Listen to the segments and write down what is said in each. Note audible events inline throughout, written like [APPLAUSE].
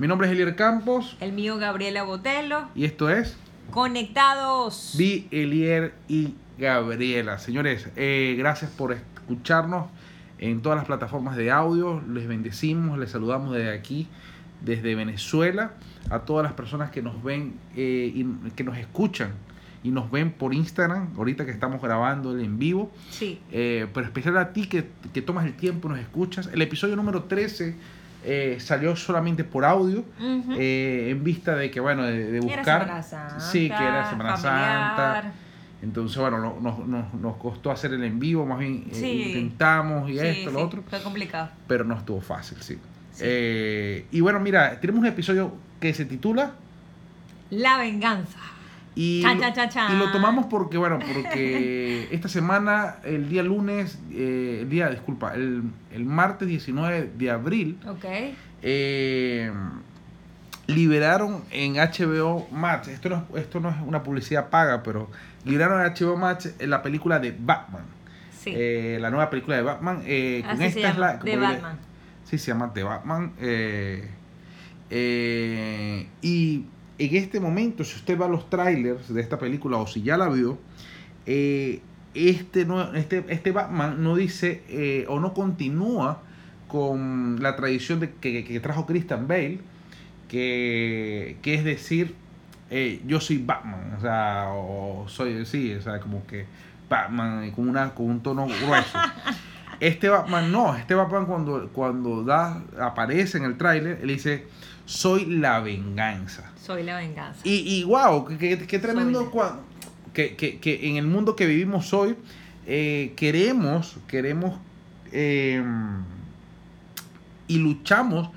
Mi nombre es Elier Campos El mío, Gabriela Botelo. y esto es Conectados. Vi Elier y Gabriela. Señores, eh, gracias por escucharnos en todas las plataformas de audio. Les bendecimos, les saludamos desde aquí, desde Venezuela, a todas las personas que nos ven eh, y que nos escuchan y nos ven por Instagram, ahorita que estamos grabando el en vivo. Sí. Eh, pero especial a ti que, que tomas el tiempo, nos escuchas. El episodio número 13 eh, salió solamente por audio, eh, en vista de que, bueno, de, de Era buscar. Semana Santa, sí, que era Semana familiar. Santa. Entonces, bueno, no- nos, nos, nos costó hacer el en vivo, más bien eh, intentamos y Sí, esto, lo otro, Fue complicado. pero no estuvo fácil, sí. Y bueno, mira, tenemos un episodio que se titula La venganza. Y, Chan, lo- chan, chan, chan. y lo tomamos porque, bueno, porque [LAUGHS] esta semana, el día lunes, eh, el día, disculpa, el, el martes 19 de abril, Ok. eh, liberaron en HBO Max, esto no, es- esto no es una publicidad paga, pero liberaron en HBO Max la película de Batman. Sí. Eh, la nueva película de Batman. eh, con Así esta se es la. de le- Batman. Sí, se llama The Batman. eh, eh, y en este momento, si usted va a los trailers de esta película o si ya la vio, eh, este, no, este, este Batman no dice eh, o no continúa con la tradición de que, que trajo Christian Bale, que, que es decir, eh, yo soy Batman, o sea, o soy, sí, o sea, como que Batman con, una, con un tono grueso. [LAUGHS] Este Batman no, este Batman cuando, cuando da, aparece en el tráiler, él dice, soy la venganza. Soy la venganza. Y, y wow, qué, tremendo cua- que, que- que en el mundo que vivimos hoy eh, queremos, queremos eh, y luchamos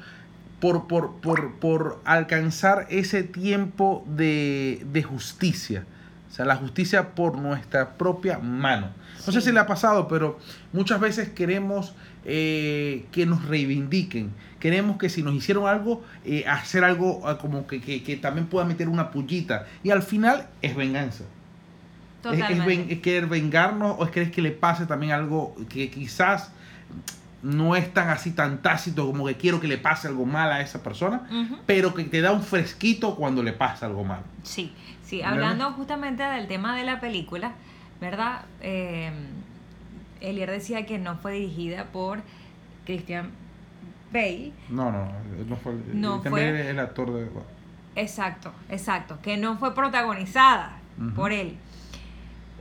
por, por, por, por alcanzar ese tiempo de, de justicia. O sea, la justicia por nuestra propia mano. No sé si le ha pasado, pero muchas veces queremos eh, que nos reivindiquen. Queremos que si nos hicieron algo, eh, hacer algo ah, como que, que- que también pueda meter una pullita. Y al final es venganza. Es, es ven- es querer vengarnos o es querer que le pase también algo que quizás no es tan así tan tácito como que quiero que le pase algo mal a esa persona, pero que te da un fresquito cuando le pasa algo mal. Sí, sí, hablando justamente del tema de la película, ¿verdad? Eh, Elier decía que no fue dirigida por Christian Bale. No, no, no fue, No fue- el actor de... Exacto, exacto, que no fue protagonizada por él.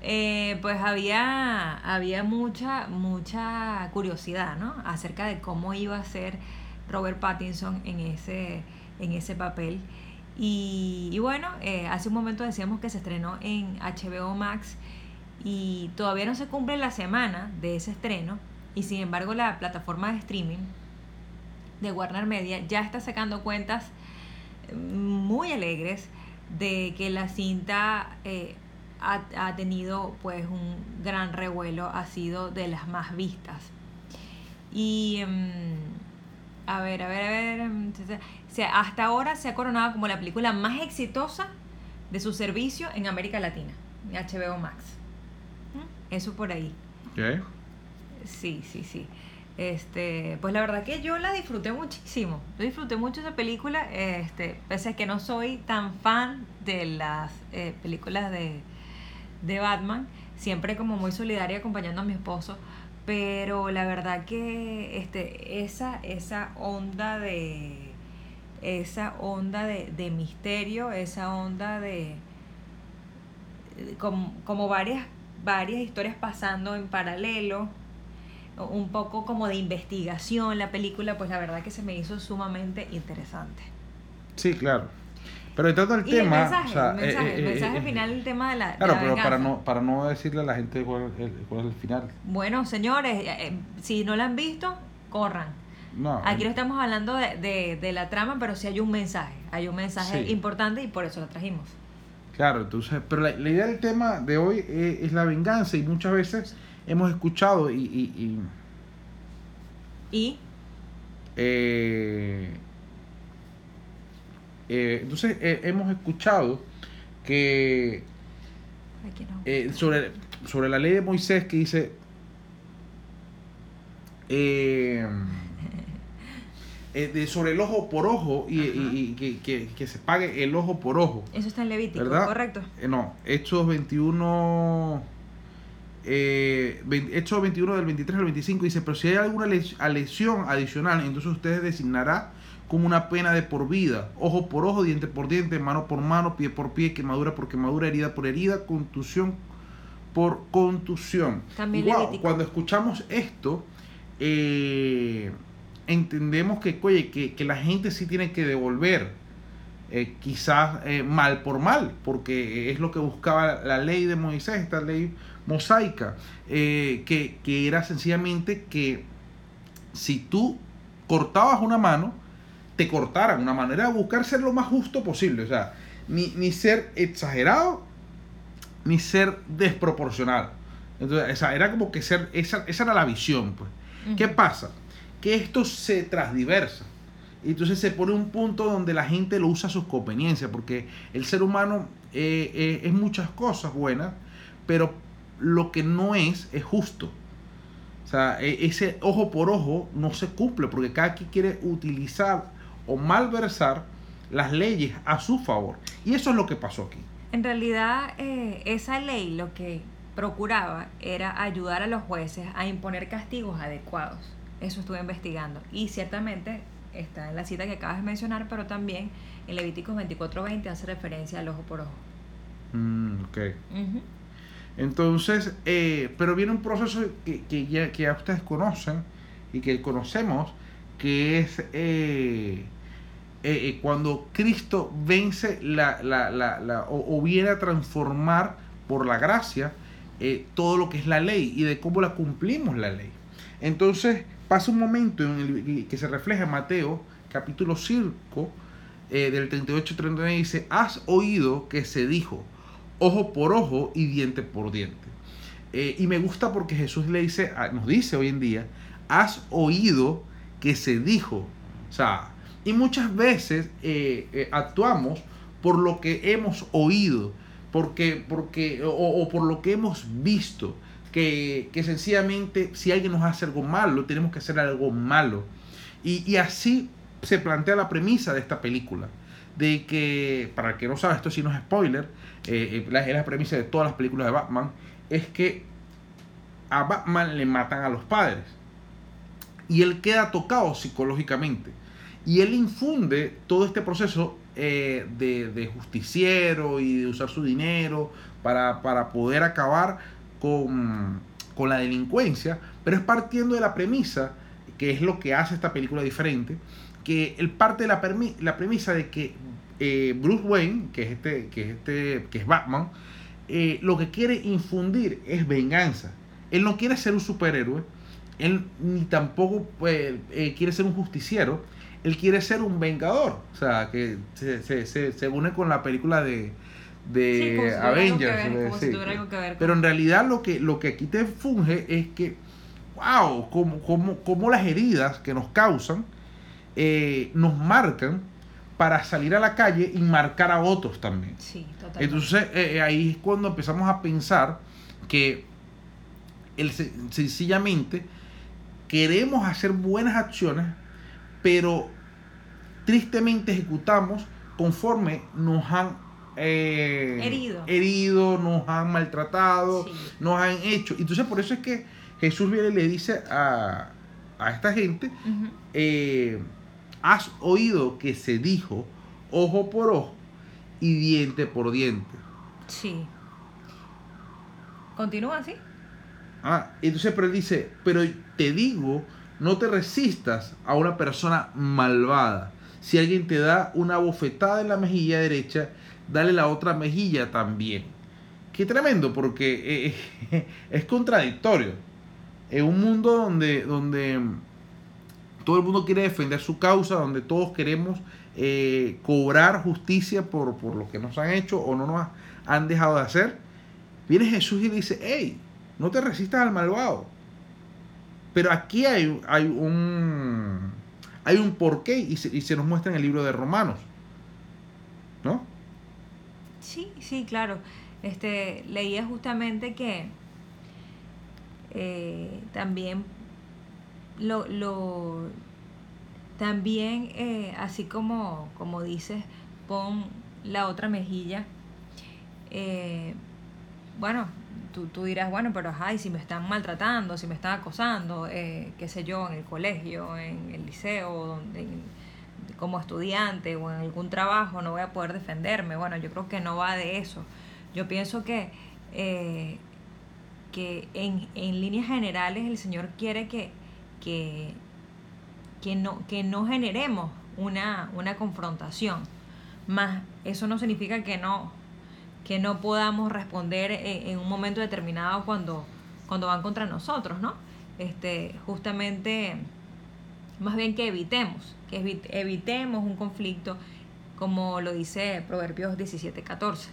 Eh, pues había, había mucha, mucha curiosidad, ¿no? Acerca de cómo iba a ser Robert Pattinson en ese, en ese papel. Y, y bueno, eh, hace un momento decíamos que se estrenó en HBO Max y todavía no se cumple la semana de ese estreno y sin embargo la plataforma de streaming de Warner Media ya está sacando cuentas muy alegres de que la cinta eh, ha, ha tenido pues un gran revuelo, ha sido de las más vistas. Y mm, a ver, a ver, a ver, mm, o sea, hasta ahora se ha coronado como la película más exitosa de su servicio en América Latina, en HBO Max. ¿Mm? Eso por ahí. ¿Qué? Sí, sí, sí. Este, pues la verdad que yo la disfruté muchísimo. Yo disfruté mucho esa película, este, pese a que no soy tan fan de las eh, películas de, de Batman, siempre como muy solidaria acompañando a mi esposo, pero la verdad que este, esa, esa onda de esa onda de, de misterio, esa onda de como, como varias, varias historias pasando en paralelo, un poco como de investigación la película, pues la verdad que se me hizo sumamente interesante. Sí, claro. Pero entrando al tema... el mensaje, o sea, el mensaje, eh, el eh, mensaje eh, final, el tema de la, de Claro, la pero para no, para no decirle a la gente cuál es el, cuál es el final. Bueno, señores, eh, si no la han visto, corran. No, Aquí no estamos hablando de, de, de la trama, pero sí hay un mensaje, hay un mensaje Sí. importante y por eso la trajimos. Claro, entonces, pero la, la idea del tema de hoy es la venganza y muchas veces hemos escuchado y, y- y, Y eh, eh, entonces eh, hemos escuchado que eh, sobre, sobre la ley de Moisés que dice de, sobre el ojo por ojo y, y- y que, que- que se pague el ojo por ojo. Eso está en Levítico, ¿Verdad? correcto. No, Hechos 21, eh, Hechos 21 del 23 al 25 dice, pero si hay alguna les- lesión adicional, entonces ustedes designará como una pena de por vida, ojo por ojo, diente por diente, mano por mano, pie por pie, quemadura por quemadura, herida por herida, contusión por contusión. Wow, cuando escuchamos esto, eh, entendemos que, oye, que, que la gente sí tiene que devolver eh, quizás eh, mal por mal, porque es lo que buscaba la ley de Moisés, esta ley mosaica, que, que era sencillamente que si tú cortabas una mano, te cortaran una mano, era buscar ser lo más justo posible, o sea, ni, ni ser exagerado, ni ser desproporcional. Entonces, esa era como que ser, esa, esa era la visión, pues. ¿Qué pasa? Que esto se transdiversa. Y entonces se pone un punto donde la gente lo usa a su conveniencia, porque el ser humano eh, eh, es muchas cosas buenas, pero lo que no es es justo. O sea, e- ese ojo por ojo no se cumple, porque cada quien quiere utilizar o malversar las leyes a su favor. Y eso es lo que pasó aquí. En realidad, eh, esa ley lo que procuraba era ayudar a los jueces a imponer castigos adecuados. Eso estuve investigando. Y ciertamente está en la cita que acabas de mencionar, pero también en Levíticos 24:20 hace referencia al ojo por ojo. Mm, ok. Entonces, eh, pero viene un proceso que, que ya, que ya ustedes conocen y que conocemos, que es eh, eh, eh, cuando Cristo vence la, la, la, o, viene a transformar por la gracia todo lo que es la ley y de cómo la cumplimos la ley. Entonces pasa un momento en el que se refleja en Mateo capítulo 5 eh, del 38-39 dice, has oído que se dijo, ojo por ojo y diente por diente. Y me gusta porque Jesús le dice, nos dice hoy en día, has oído que se dijo. O sea, y muchas veces eh, eh, actuamos por lo que hemos oído, porque, porque, o, por lo que hemos visto, que, que sencillamente si alguien nos hace algo malo, tenemos que hacer algo malo. Y, y así se plantea la premisa de esta película. De que, para el que no sabe, esto sí no es spoiler, eh, eh, la premisa de todas las películas de Batman, es que a Batman le matan a los padres. Y él queda tocado psicológicamente. Y él infunde todo este proceso eh, de, justiciero y de usar su dinero para, para poder acabar con, con la delincuencia, pero es partiendo de la premisa, que es lo que hace esta película diferente, que él parte de la premisa de que eh, Bruce Wayne, que es este, que es este, que es Batman, eh, lo que quiere infundir es venganza. Él no quiere ser un superhéroe, él ni tampoco pues, eh, quiere ser un justiciero, él quiere ser un vengador. O sea, que se, se, se, se une con la película de, de Sí, como si tuviera algo que Avengers. ver, eh, sí. con- Pero en realidad lo que, lo que aquí te funge es que, wow, como, como, como las heridas que nos causan eh, nos marcan para salir a la calle y marcar a otros también. Sí, totalmente. Entonces eh, ahí es cuando empezamos a pensar que el, se- sencillamente queremos hacer buenas acciones, pero tristemente ejecutamos conforme nos han eh, Herido. herido, nos han maltratado, Sí. nos han hecho. Entonces por eso es que Jesús viene y le dice a, a esta gente, eh, has oído que se dijo ojo por ojo y diente por diente. Sí. Continúa así. Ah, entonces, pero él dice, pero te digo, no te resistas a una persona malvada. Si alguien te da una bofetada en la mejilla derecha, dale la otra mejilla también. Qué tremendo, porque eh, [LAUGHS] es contradictorio. En un mundo donde, donde todo el mundo quiere defender su causa, donde todos queremos eh, cobrar justicia por, por lo que nos han hecho o no nos han dejado de hacer, viene Jesús y dice, hey, no te resistas al malvado. Pero aquí hay, hay un hay un porqué y se, nos muestra en el libro de Romanos. ¿No? Sí, sí, claro. Este, leía justamente que eh, también lo, lo también, eh, así como, como dices, pon la otra mejilla. Eh, bueno, tú, tú, dirás, bueno, pero ajá, y si me están maltratando, si me están acosando, eh, qué sé yo, en el colegio, en el liceo, donde, como estudiante o en algún trabajo, no voy a poder defenderme. Bueno, yo creo que no va de eso. Yo pienso que, eh, que en, en, líneas generales el Señor quiere que, que, que, no, que no generemos una, una confrontación. Más eso no significa que no que no podamos responder en, un momento determinado cuando, cuando van contra nosotros, ¿no? Este, justamente, más bien que evitemos, que evitemos un conflicto, como lo dice Proverbios 17, 14.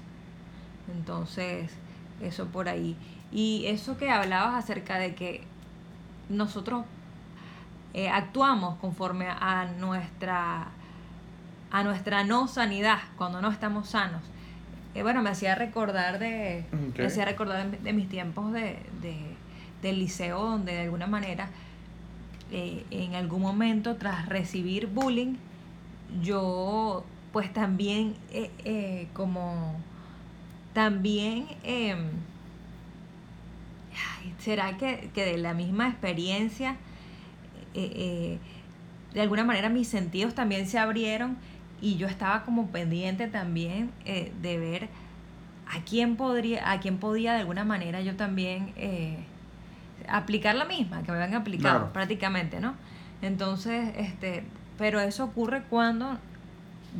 Entonces, eso por ahí. Y eso que hablabas acerca de que nosotros eh, actuamos conforme a nuestra, a nuestra no sanidad cuando no estamos sanos eh, bueno, me hacía recordar de, me hacía recordar de, mis tiempos de, del liceo, donde de alguna manera, eh, en algún momento, tras recibir bullying, yo pues también eh, como también em, será que, que, de la misma experiencia de alguna manera mis sentidos también se abrieron y yo estaba como pendiente también eh, de ver a quién podría, a quién podía de alguna manera yo también eh, aplicar la misma, que me habían aplicado prácticamente, ¿no? Entonces, este, pero eso ocurre cuando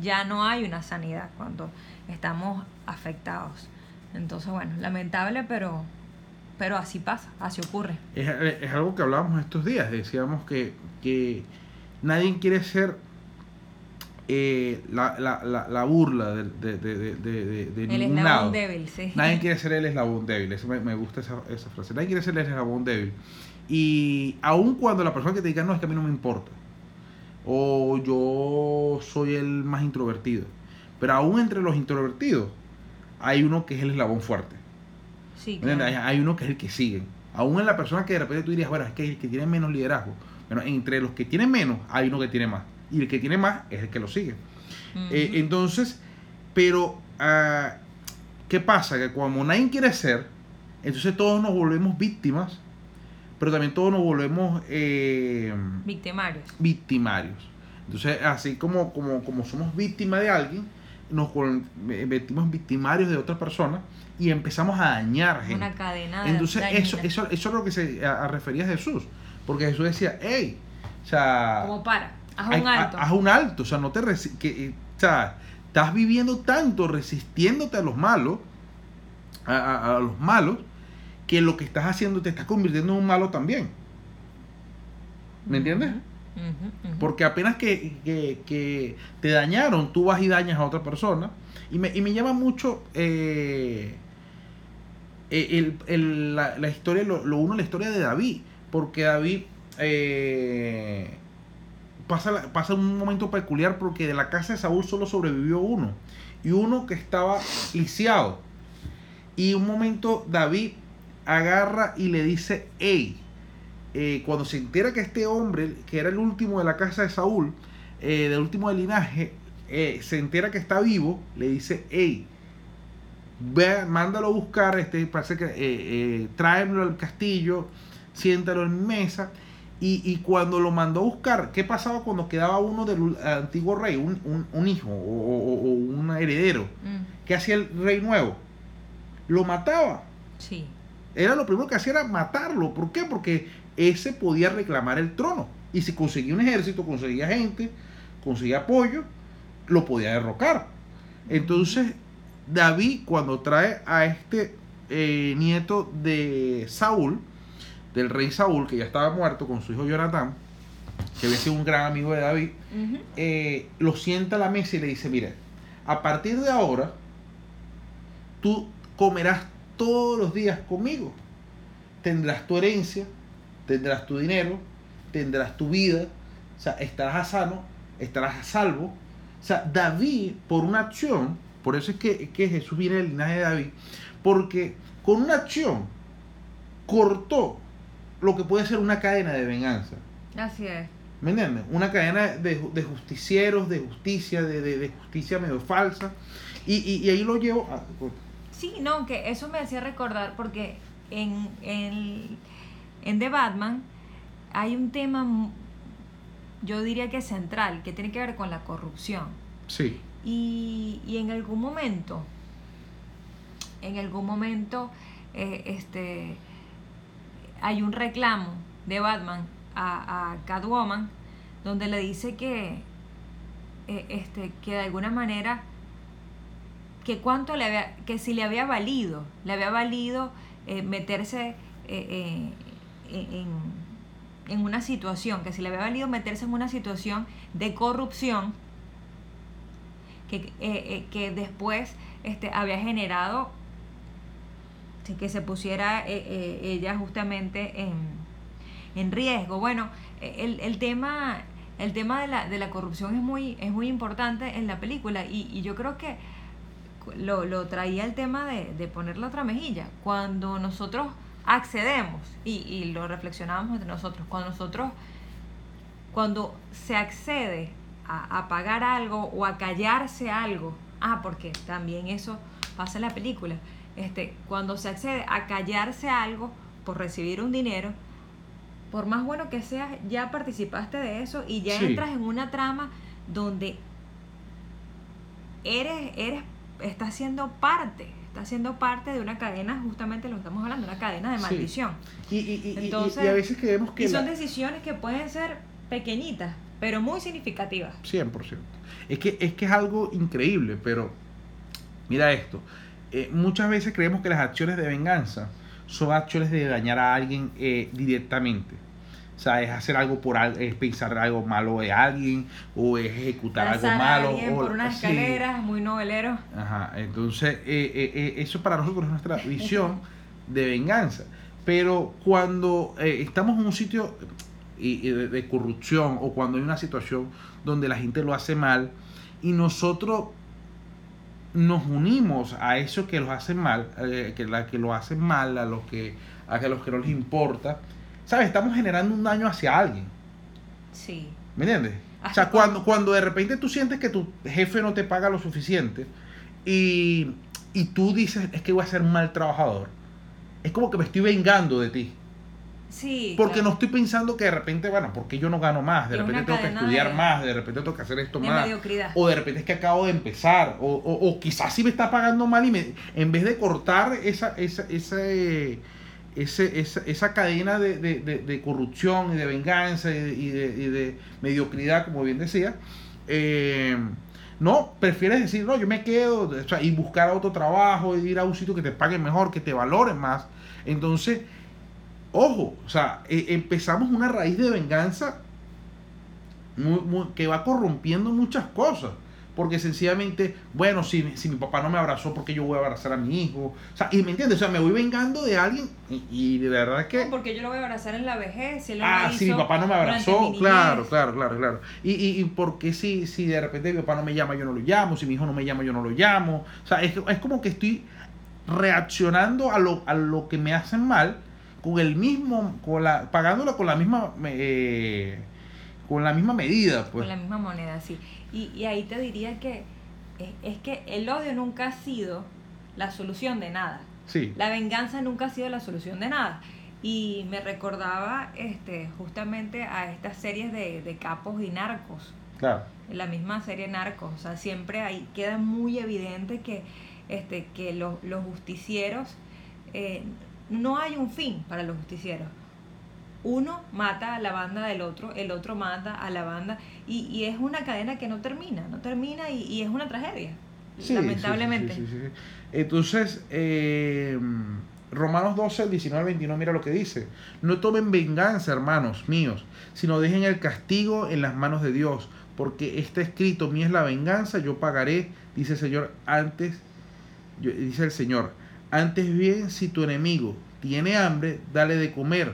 ya no hay una sanidad, cuando estamos afectados. Entonces, bueno, lamentable, pero, pero así pasa, así ocurre. Es, es algo que hablábamos estos días, decíamos que, que nadie quiere ser eh, la, la, la, burla de, de, de, de, El eslabón débil, sí. Nadie [LAUGHS] quiere ser el eslabón débil, eso me, me gusta esa, esa, frase. Nadie quiere ser el eslabón débil. Y aun cuando la persona que te diga, no, es que a mí no me importa, o yo soy el más introvertido, pero aún entre los introvertidos hay uno que es el eslabón fuerte. Sí, hay, uno que es el que sigue. Aún en la persona que de repente tú dirías, bueno, es que el que tiene menos liderazgo. Bueno, entre los que tienen menos hay uno que tiene más y el que tiene más es el que lo sigue. Eh, entonces, pero, ah, ¿qué pasa? Que como nadie quiere ser, entonces todos nos volvemos víctimas, pero también todos nos volvemos... Eh, victimarios. Victimarios. Entonces, así como, como, como somos víctimas de alguien, nos convertimos victimarios de otra persona y empezamos a dañar gente. Una cadena de Entonces, eso, eso, eso es lo que se refería a Jesús. Porque Jesús decía, hey, o sea... Como para Haz un alto. Haz un alto, o sea, no te que, eh, o sea, estás viviendo tanto resistiéndote a los malos, a, los malos, que lo que estás haciendo te estás convirtiendo en un malo también. ¿Me entiendes? Porque apenas que, te dañaron, tú vas y dañas a otra persona. Y me, y me llama mucho eh, el, la, historia, lo, lo, uno, la historia de David. Porque David eh, pasa, pasa un momento peculiar porque de la casa de Saúl solo sobrevivió uno. Y uno que estaba lisiado. Y un momento David agarra y le dice, hey, eh, cuando se entera que este hombre, que era el último de la casa de Saúl, eh, del último del linaje, eh, se entera que está vivo, le dice, hey, ve, mándalo a buscar, este, parece que tráemelo al castillo, siéntalo en mesa y, cuando lo mandó a buscar, ¿qué pasaba cuando quedaba uno del antiguo rey, un, hijo o, un heredero? Mm. ¿Qué hacía el rey nuevo? Lo mataba. Sí. Era lo primero que hacía era matarlo. ¿Por qué? Porque ese podía reclamar el trono. Y si conseguía un ejército, conseguía gente, conseguía apoyo, lo podía derrocar. Entonces, David, cuando trae a este eh, nieto de Saúl, del rey Saúl, que ya estaba muerto con su hijo Jonatán, que había sido un gran amigo de David, eh, lo sienta a la mesa y le dice, mira, a partir de ahora, tú comerás todos los días conmigo. Tendrás tu herencia, tendrás tu dinero, tendrás tu vida, o sea, estarás a sano, estarás a salvo. O sea, David, por una acción, por eso es que, que Jesús viene del linaje de David, porque con una acción cortó lo que puede ser una cadena de venganza. Así es. ¿Me entiendes? Una cadena de, de justicieros, de justicia, de, de, de justicia medio falsa. Y, y, y ahí lo llevo a... Sí, no, que eso me hacía recordar porque en, en, en The Batman hay un tema, yo diría que central, que tiene que ver con la corrupción. Sí, Y, y en algún momento, en algún momento, eh, este, hay un reclamo de Batman a, a Catwoman donde le dice que, eh, este, que de alguna manera, que cuánto le había, que si le había valido, le había valido eh, meterse eh, eh, en, en una situación, que si le había valido meterse en una situación de corrupción, que, eh, que después este, había generado que se pusiera eh, eh, ella justamente en, en riesgo. Bueno, el, el tema, el tema de, la, de la corrupción es muy, es muy importante en la película y, y yo creo que lo, lo traía el tema de, de poner la otra mejilla. Cuando nosotros accedemos, y, y lo reflexionábamos entre nosotros, cuando nosotros, cuando se accede a, a pagar algo o a callarse algo, ah, porque también eso pasa en la película, este, cuando se accede a callarse algo por recibir un dinero, por más bueno que seas, ya participaste de eso y ya Sí. entras en una trama donde eres, eres, estás siendo parte, estás siendo parte de una cadena, justamente lo que estamos hablando, una cadena de maldición. y, y, y- y- Entonces, y a veces creemos que... Y son la- decisiones que pueden ser pequeñitas, pero muy significativas. 100%. Es que, es que es algo increíble, pero mira esto. Eh, muchas veces creemos que las acciones de venganza son acciones de dañar a alguien eh, directamente. O sea, es hacer algo por es pensar algo malo de alguien o es ejecutar algo Lanzar a malo. alguien o- por unas sí. escaleras, muy novelero. Ajá, entonces eh, eh, eso para nosotros es nuestra visión de venganza. Pero cuando estamos en un sitio de corrupción o cuando hay una situación donde la gente lo hace mal y nosotros nos unimos a eso que los hacen mal, eh, que, la, que lo hacen mal, a los que, a los que no les importa, ¿sabes? Estamos generando un daño hacia alguien. Sí. ¿Me entiendes? O sea, cuando, cuando de repente tú sientes que tu jefe no te paga lo suficiente y, y tú dices, es que voy a ser un mal trabajador, es como que me estoy vengando de ti. Sí. Porque claro. no estoy pensando que de repente, bueno, porque yo no gano más, de Es repente tengo que estudiar de- más, de repente tengo que hacer esto de más. mediocridad. O de repente es que acabo de empezar, o, o, o quizás sí me está pagando mal y me, en vez de cortar esa, esa, ese, ese, esa, esa cadena de, de- corrupción y de venganza y de, y de- y de mediocridad, como bien decía, eh, no, prefieres decir, no, yo me quedo o sea, y buscar otro trabajo, y ir a un sitio que te paguen mejor, que te valoren más. Entonces, ojo, o sea, eh, empezamos una raíz de venganza muy- muy- que va corrompiendo muchas cosas. Porque sencillamente, bueno, si, si mi papá no me abrazó, porque yo voy a abrazar a mi hijo? O sea, y me entiendes, o sea, me voy vengando de alguien y, y de verdad es que... Porque yo lo voy a abrazar en la vejez. Si él Ah, lo si mi papá no me abrazó, claro, claro, claro, claro. Y, y, y porque si, si de repente mi papá no me llama, yo no lo llamo, si mi hijo no me llama, yo no lo llamo. O sea, es, es como que estoy reaccionando a lo, a lo que me hacen mal con el mismo, con la, pagándolo con la misma, eh, con la misma medida, pues. Con la misma moneda, sí. Y, y ahí te diría que es, es que el odio nunca ha sido la solución de nada. Sí, La venganza nunca ha sido la solución de nada. Y me recordaba este, justamente a estas series de, de capos y narcos. claro. En la misma serie Narcos. O sea, siempre ahí queda muy evidente que, este, que los, los justicieros, eh, no hay un fin para los justicieros. Uno mata a la banda del otro, el otro mata a la banda, y, y es una cadena que no termina, no termina y, y es una tragedia, Sí, lamentablemente. sí, sí. Entonces, eh, Romanos 12, el 19 al 21, mira lo que dice. No tomen venganza, hermanos míos, sino dejen el castigo en las manos de Dios, porque está escrito, mía es la venganza, yo pagaré, dice el Señor, antes, yo- dice el Señor, antes bien, si tu enemigo tiene hambre, dale de comer.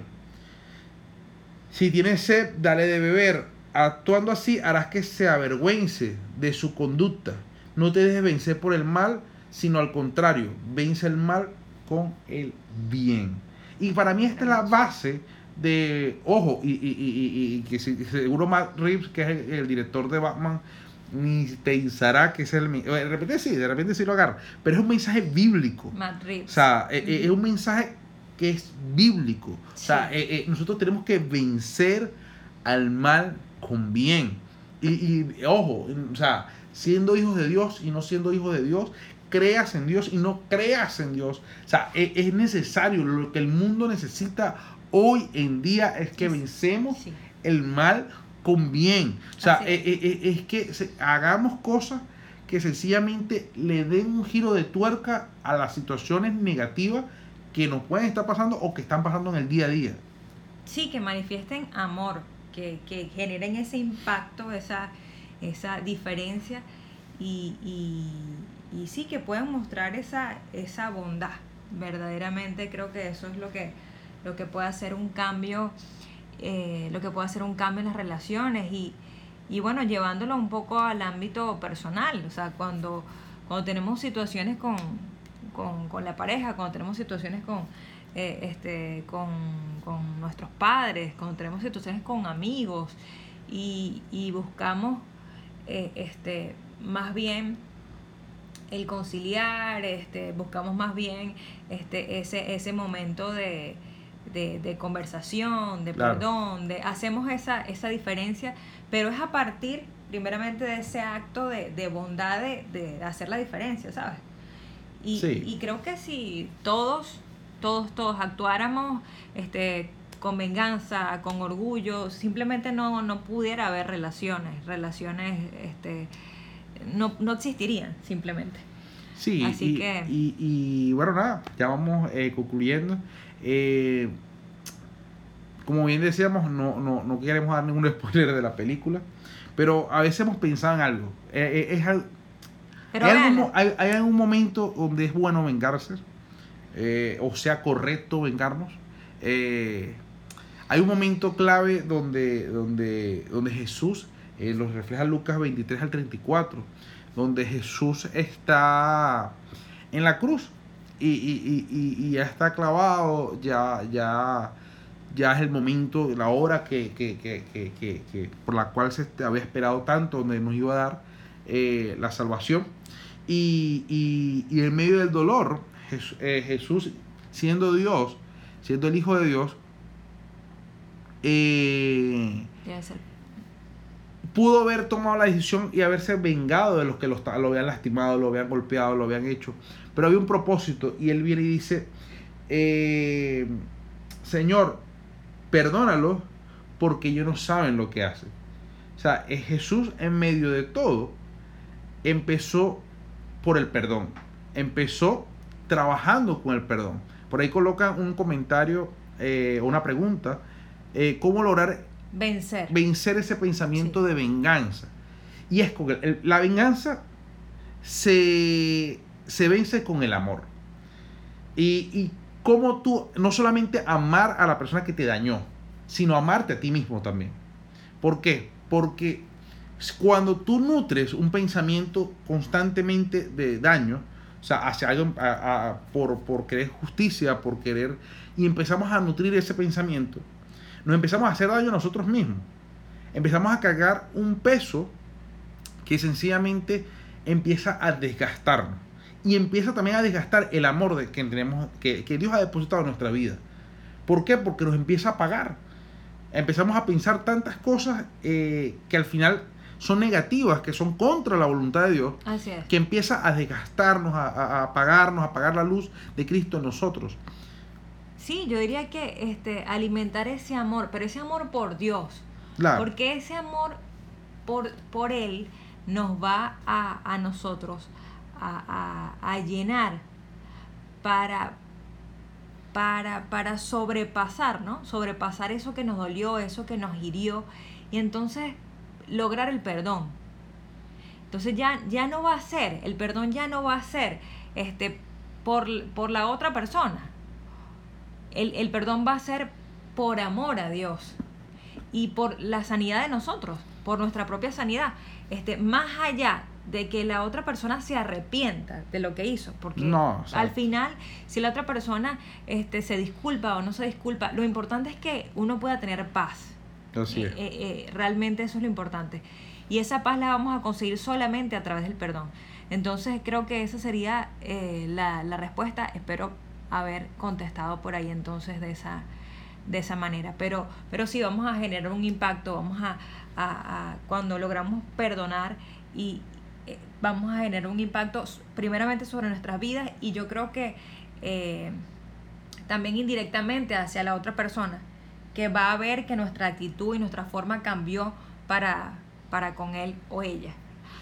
Si tiene sed, dale de beber. Actuando así, harás que se avergüence de su conducta. No te dejes vencer por el mal, sino al contrario, vence el mal con el bien. Y para mí esta es la base de, ojo, y, y, y, y que seguro Matt Reeves, que es el, director de Batman, ni pensará que es el De repente sí, de repente sí lo agarra, pero es un mensaje bíblico. Reeves. O sea, e, e, es un mensaje que es bíblico. O sea, eh, eh, nosotros tenemos que vencer al mal con bien. Y, y, ojo, o sea, siendo hijos de Dios y no siendo hijos de Dios, creas en Dios y no creas en Dios. O sea, es, necesario, lo que el mundo necesita hoy en día es que vencemos el mal con bien. O sea, es. es, que hagamos cosas que sencillamente le den un giro de tuerca a las situaciones negativas que nos pueden estar pasando o que están pasando en el día a día. Sí, que manifiesten amor, que, que generen ese impacto, esa, esa diferencia y, y, y, sí que puedan mostrar esa, esa bondad. Verdaderamente creo que eso es lo que, lo que puede hacer un cambio, eh, lo que puede hacer un cambio en las relaciones y, y bueno, llevándolo un poco al ámbito personal, o sea, cuando, cuando tenemos situaciones con, con, con la pareja, cuando tenemos situaciones con, eh, este, con, con, nuestros padres, cuando tenemos situaciones con amigos y, y buscamos eh, este, más bien el conciliar, este, buscamos más bien este, ese, ese momento de, de, conversación, de perdón, de, hacemos esa, esa diferencia, pero es a partir primeramente de ese acto de, de bondad de, de hacer la diferencia, ¿sabes? Y, creo que si todos, todos, todos actuáramos este, con venganza, con orgullo, simplemente no, no pudiera haber relaciones, relaciones este, no, no existirían simplemente. Sí, Así y, que... y, bueno, nada, ya vamos eh, concluyendo. Eh, como bien decíamos, no, no, no queremos dar ningún [LAUGHS] spoiler de la película, pero a veces hemos pensado en algo. Eh, es, hay, hay, algún momento donde es bueno vengarse, eh, o sea correcto vengarnos. Eh, hay un momento clave donde, donde, donde Jesús, eh, lo refleja Lucas 23 al 34, donde Jesús está en la cruz y, ya está clavado, ya, ya, ya es el momento, la hora que, que, por la cual se había esperado tanto, donde nos iba a dar la salvación. Y, en medio del dolor, eh, Jesús, siendo Dios, siendo el Hijo de Dios, eh, pudo haber tomado la decisión y haberse vengado de los que lo, lo, habían lastimado, lo habían golpeado, lo habían hecho. Pero había un propósito y él viene y dice, eh, Señor, perdónalo porque ellos no saben lo que hacen. O sea, Jesús en medio de todo empezó por el perdón. Empezó trabajando con el perdón. Por ahí colocan un comentario eh, una pregunta. Eh, ¿Cómo lograr vencer, vencer ese pensamiento de venganza? Y es con la venganza se, se, vence con el amor. Y, y cómo tú no solamente amar a la persona que te dañó, sino amarte a ti mismo también. ¿Por qué? Porque cuando tú nutres un pensamiento constantemente de daño, o sea, hacia algo, por, por querer justicia, por querer, y empezamos a nutrir ese pensamiento, nos empezamos a hacer daño a nosotros mismos. Empezamos a cargar un peso que sencillamente empieza a desgastarnos. Y empieza también a desgastar el amor de, que, tenemos, que, que Dios ha depositado en nuestra vida. ¿Por qué? Porque nos empieza a pagar. Empezamos a pensar tantas cosas eh, que al final son negativas, que son contra la voluntad de Dios, que empieza a desgastarnos, a, apagarnos, a apagar la luz de Cristo en nosotros. Sí, yo diría que este, alimentar ese amor, pero ese amor por Dios. Porque ese amor por, por Él nos va a, a nosotros a, a, llenar para, para, para sobrepasar, ¿no? Sobrepasar eso que nos dolió, eso que nos hirió. Y entonces lograr el perdón. Entonces ya, ya no va a ser, el perdón ya no va a ser este, por, por la otra persona. El, el perdón va a ser por amor a Dios y por la sanidad de nosotros, por nuestra propia sanidad. Este, más allá de que la otra persona se arrepienta de lo que hizo, porque No, al final, si la otra persona este, se disculpa o no se disculpa, lo importante es que uno pueda tener paz. Así Eh, eh, eh, realmente eso es lo importante. Y esa paz la vamos a conseguir solamente a través del perdón. Entonces creo que esa sería eh, la, la respuesta. Espero haber contestado por ahí entonces de esa, de esa manera. Pero, pero sí, vamos a generar un impacto, vamos a, a- a- cuando logramos perdonar y eh, vamos a generar un impacto primeramente sobre nuestras vidas y yo creo que eh, también indirectamente hacia la otra persona, que va a ver que nuestra actitud y nuestra forma cambió para, para con él o ella.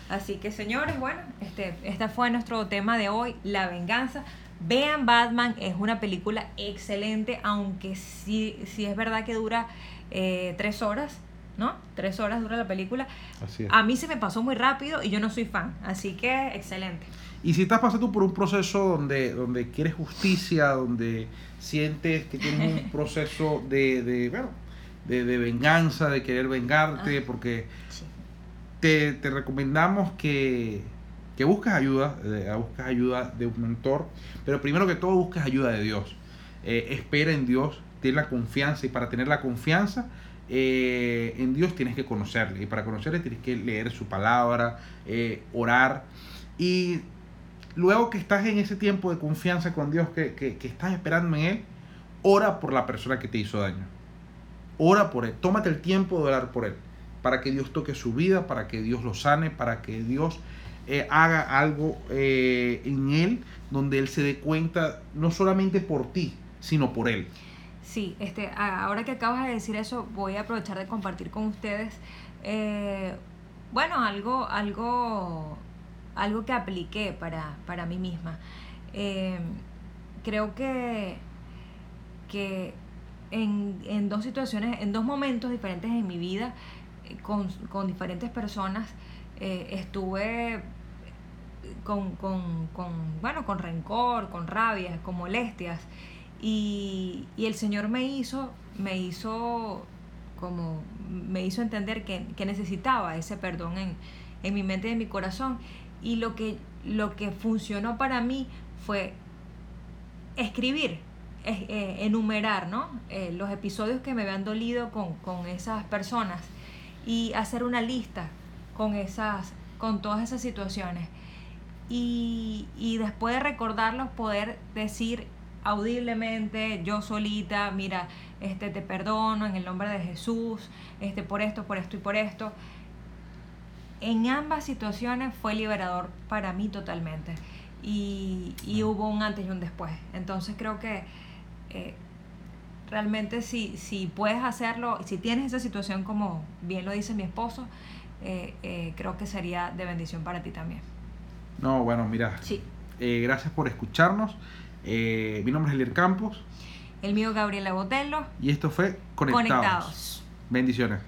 Así que señores, bueno, este, este fue nuestro tema de hoy, la venganza. Vean Batman, es una película excelente, aunque sí, sí es verdad que dura eh, tres horas, ¿no? Tres horas dura la película. Así es. A mí se me pasó muy rápido y yo no soy fan, así que excelente. Y si estás pasando por un proceso donde, donde quieres justicia, donde sientes que tienes un [LAUGHS] proceso de, de, bueno, de, de venganza, de querer vengarte, Ah. porque te, te recomendamos que, que busques ayuda, eh, busques ayuda de un mentor, pero primero que todo busques ayuda de Dios. Eh, espera en Dios, ten la confianza y para tener la confianza eh, en Dios tienes que conocerle y para conocerle tienes que leer su palabra, eh, orar y luego que estás en ese tiempo de confianza con Dios, que, que- que estás esperando en Él, ora por la persona que te hizo daño. Ora por Él. Tómate el tiempo de orar por Él. Para que Dios toque su vida, para que Dios lo sane, para que Dios eh, haga algo en Él donde Él se dé cuenta, no solamente por ti, sino por Él. Sí, este, ahora que acabas de decir eso, voy a aprovechar de compartir con ustedes, eh, bueno, algo, algo, algo que apliqué para, para mí misma. Eh, creo que, que en, en dos situaciones, en dos momentos diferentes en mi vida, eh, con, con diferentes personas, estuve con, con, con, bueno, con rencor, con rabia, con molestias. Y, y el Señor me hizo, me hizo como, me hizo entender que, que necesitaba ese perdón en, en mi mente y en mi corazón. Y lo que, lo que funcionó para mí fue escribir, es- eh, enumerar ¿no? Eh, los episodios que me habían dolido con, con esas personas y hacer una lista con, esas, con todas esas situaciones. Y, y después de recordarlos, poder decir audiblemente, yo solita, mira, este te perdono en el nombre de Jesús, este por esto, por esto y por esto. En ambas situaciones fue liberador para mí totalmente. Y, y hubo un antes y un después. Entonces creo que eh, realmente si, si puedes hacerlo, si tienes esa situación como bien lo dice mi esposo, eh, eh, creo que sería de bendición para ti también. No, bueno, mira, Sí. eh, gracias por escucharnos. Eh, mi nombre es Elier Campos El mío Gabriela Botello. y esto fue Conectados. Conectados. Bendiciones.